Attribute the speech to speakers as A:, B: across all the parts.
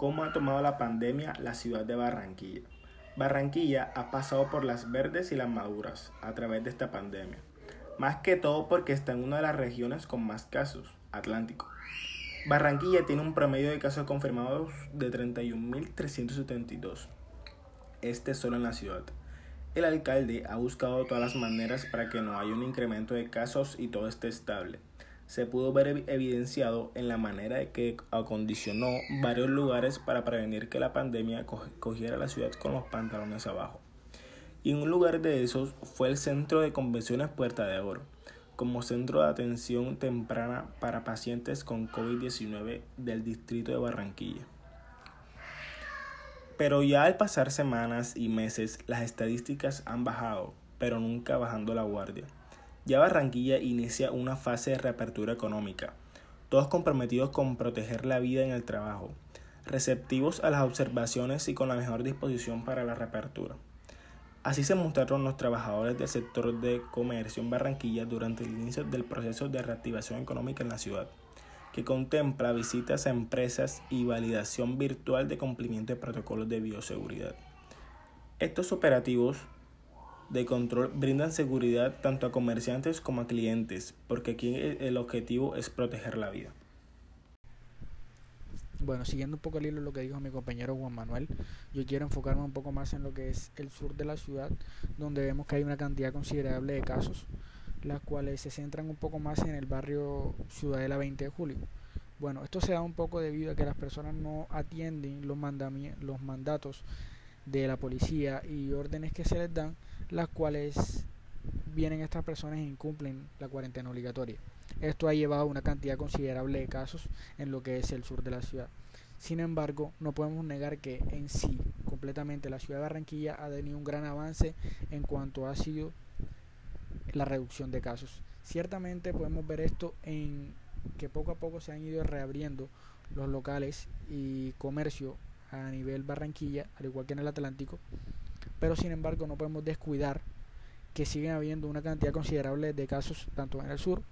A: cómo ha tomado la pandemia la ciudad de Barranquilla. Barranquilla ha pasado por las verdes y las maduras a través de esta pandemia, más que todo porque está en una de las regiones con más casos, Atlántico. Barranquilla tiene un promedio de casos confirmados de 31.372, este solo en la ciudad. El alcalde ha buscado todas las maneras para que no haya un incremento de casos y todo esté estable se pudo ver evidenciado en la manera de que acondicionó varios lugares para prevenir que la pandemia cogiera la ciudad con los pantalones abajo. Y un lugar de esos fue el Centro de Convenciones Puerta de Oro, como centro de atención temprana para pacientes con COVID-19 del distrito de Barranquilla. Pero ya al pasar semanas y meses, las estadísticas han bajado, pero nunca bajando la guardia. Ya Barranquilla inicia una fase de reapertura económica, todos comprometidos con proteger la vida en el trabajo, receptivos a las observaciones y con la mejor disposición para la reapertura. Así se mostraron los trabajadores del sector de comercio en Barranquilla durante el inicio del proceso de reactivación económica en la ciudad, que contempla visitas a empresas y validación virtual de cumplimiento de protocolos de bioseguridad. Estos operativos de control brindan seguridad tanto a comerciantes como a clientes, porque aquí el objetivo es proteger la vida.
B: Bueno, siguiendo un poco el hilo lo que dijo mi compañero Juan Manuel, yo quiero enfocarme un poco más en lo que es el sur de la ciudad, donde vemos que hay una cantidad considerable de casos, las cuales se centran un poco más en el barrio Ciudadela 20 de Julio. Bueno, esto se da un poco debido a que las personas no atienden los, los mandatos de la policía y órdenes que se les dan las cuales vienen estas personas e incumplen la cuarentena obligatoria. Esto ha llevado a una cantidad considerable de casos en lo que es el sur de la ciudad. Sin embargo, no podemos negar que en sí, completamente, la ciudad de Barranquilla ha tenido un gran avance en cuanto ha sido la reducción de casos. Ciertamente podemos ver esto en que poco a poco se han ido reabriendo los locales y comercio a nivel Barranquilla, al igual que en el Atlántico, pero sin embargo no podemos descuidar que siguen habiendo una cantidad considerable de casos tanto en el sur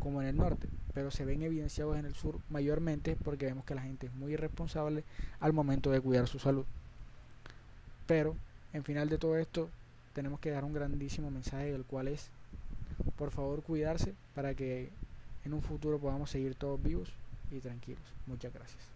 B: como en el norte, pero se ven evidenciados en el sur mayormente porque vemos que la gente es muy irresponsable al momento de cuidar su salud. Pero, en final de todo esto, tenemos que dar un grandísimo mensaje, el cual es, por favor, cuidarse para que en un futuro podamos seguir todos vivos y tranquilos. Muchas gracias.